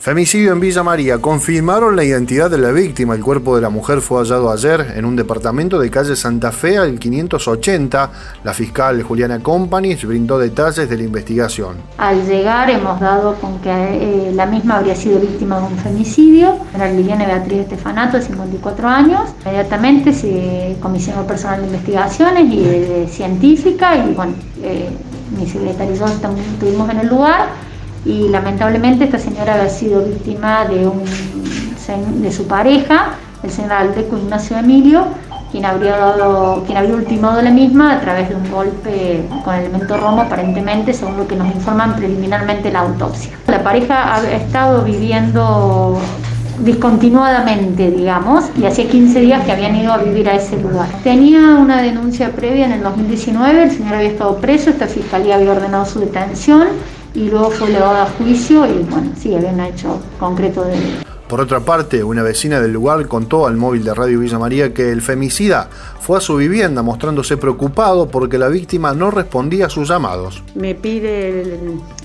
Femicidio en Villa María. Confirmaron la identidad de la víctima. El cuerpo de la mujer fue hallado ayer en un departamento de calle Santa Fe al 580. La fiscal Juliana Company brindó detalles de la investigación. Al llegar hemos dado con que eh, la misma habría sido víctima de un femicidio. Era Liliana Beatriz Estefanato, de 54 años. Inmediatamente se comisionó personal de investigaciones y de, científica y bueno, eh, mi secretario y yo estuvimos en el lugar y lamentablemente esta señora había sido víctima de, un, de su pareja, el señor Aldeco Ignacio Emilio, quien habría, dado, quien habría ultimado la misma a través de un golpe con elemento romo, aparentemente, según lo que nos informan preliminarmente la autopsia. La pareja ha estado viviendo discontinuadamente, digamos, y hacía 15 días que habían ido a vivir a ese lugar. Tenía una denuncia previa en el 2019, el señor había estado preso, esta fiscalía había ordenado su detención y luego fue elevado a juicio y bueno, sí, habían hecho concreto de Por otra parte, una vecina del lugar contó al móvil de Radio Villa María que el femicida fue a su vivienda mostrándose preocupado porque la víctima no respondía a sus llamados. Me pide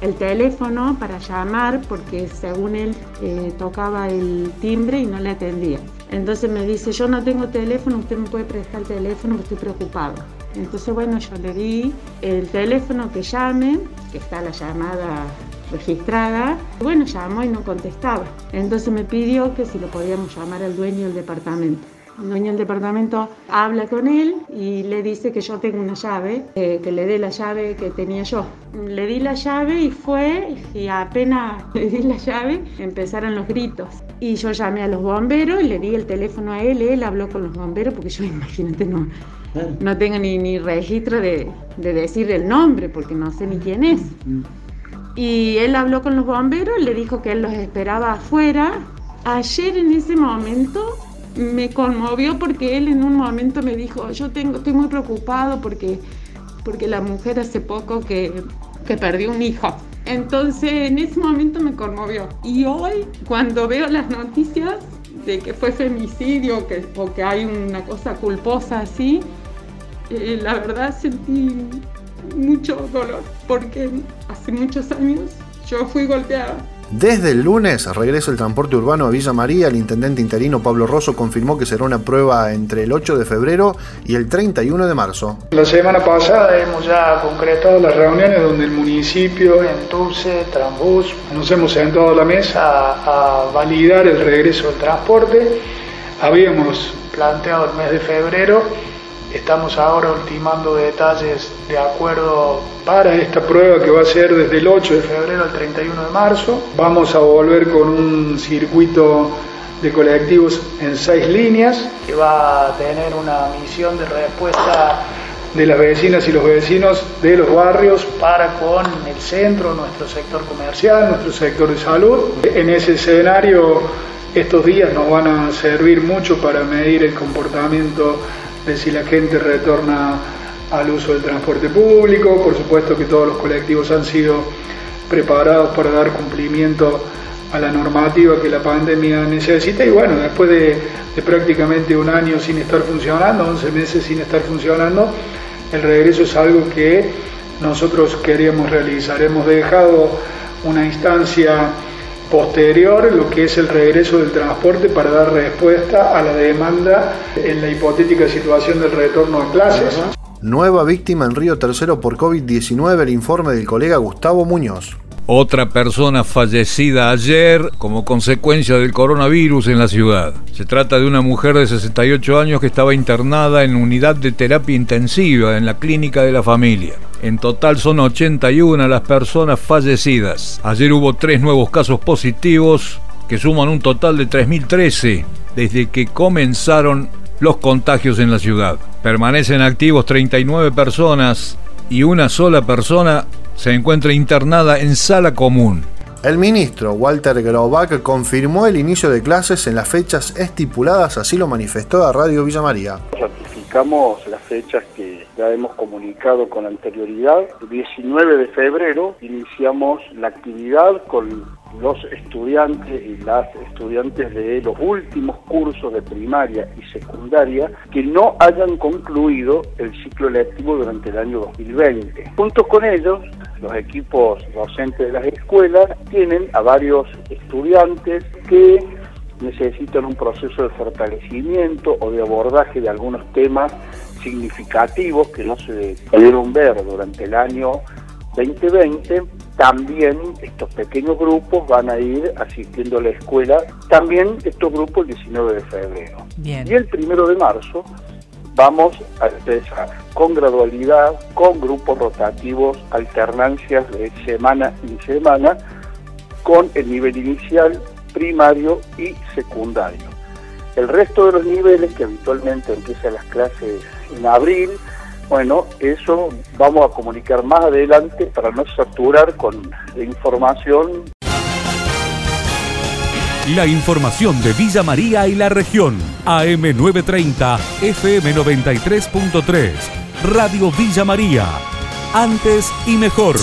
el, teléfono para llamar porque según él eh, tocaba el timbre y no le atendía. Entonces me dice, yo no tengo teléfono, usted me puede prestar el teléfono, estoy preocupado. Entonces, bueno, yo le di el teléfono que llame, que está la llamada registrada. Bueno, llamó y no contestaba. Entonces me pidió que si lo podíamos llamar al dueño del departamento. El dueño del departamento habla con él y le dice que yo tengo una llave, eh, que le dé la llave que tenía yo. Le di la llave y fue, y apenas le di la llave, empezaron los gritos. Y yo llamé a los bomberos y le di el teléfono a él, él habló con los bomberos, porque yo imagínate, no, no tengo ni, ni registro de, de, decir el nombre porque no sé ni quién es. Y él habló con los bomberos, le dijo que él los esperaba afuera. Ayer en ese momento me conmovió porque él en un momento me dijo, yo tengo, estoy muy preocupado porque, porque la mujer hace poco que, que perdió un hijo. Entonces en ese momento me conmovió. Y hoy cuando veo las noticias de que fue femicidio que, o que hay una cosa culposa así, eh, la verdad sentí mucho dolor porque hace muchos años yo fui golpeada. Desde el lunes regresa el transporte urbano a Villa María. El intendente interino Pablo Rosso confirmó que será una prueba entre el 8 de febrero y el 31 de marzo. La semana pasada hemos ya concretado las reuniones donde el municipio, Entuce, Transbus, nos hemos sentado a la mesa a, a validar el regreso del transporte. Habíamos planteado el mes de febrero Estamos ahora ultimando detalles de acuerdo para esta prueba que va a ser desde el 8 de febrero al 31 de marzo. Vamos a volver con un circuito de colectivos en seis líneas que va a tener una misión de respuesta de las vecinas y los vecinos de los barrios para con el centro, nuestro sector comercial, nuestro sector de salud. En ese escenario estos días nos van a servir mucho para medir el comportamiento de si la gente retorna al uso del transporte público, por supuesto que todos los colectivos han sido preparados para dar cumplimiento a la normativa que la pandemia necesita y bueno, después de, prácticamente un año sin estar funcionando, 11 meses sin estar funcionando, el regreso es algo que nosotros queríamos realizar. Hemos dejado una instancia posterior lo que es el regreso del transporte para dar respuesta a la demanda en la hipotética situación del retorno a clases. Nueva víctima en Río Tercero por COVID-19, el informe del colega Gustavo Muñoz. Otra persona fallecida ayer como consecuencia del coronavirus en la ciudad. Se trata de una mujer de 68 años que estaba internada en unidad de terapia intensiva en la clínica de la familia. En total son 81 las personas fallecidas. Ayer hubo tres nuevos casos positivos que suman un total de 3.013 desde que comenzaron los contagios en la ciudad. Permanecen activos 39 personas y una sola persona se encuentra internada en sala común. El ministro Walter Graubach confirmó el inicio de clases en las fechas estipuladas, así lo manifestó a Radio Villa María. Las fechas que ya hemos comunicado con anterioridad. El 19 de febrero iniciamos la actividad con los estudiantes y las estudiantes de los últimos cursos de primaria y secundaria que no hayan concluido el ciclo lectivo durante el año 2020. Junto con ellos, los equipos docentes de las escuelas tienen a varios estudiantes que necesitan un proceso de fortalecimiento o de abordaje de algunos temas significativos que no se pudieron ver durante el año 2020 también estos pequeños grupos van a ir asistiendo a la escuela, también estos grupos el 19 de febrero. Y el primero de marzo vamos a empezar con gradualidad, con grupos rotativos, alternancias de semana en semana, con el nivel inicial, primario y secundario. El resto de los niveles que habitualmente empiezan las clases en abril, bueno, eso vamos a comunicar más adelante para no saturar con la información. La información de Villa María y la región. AM930, FM93.3, Radio Villa María. Antes y mejor.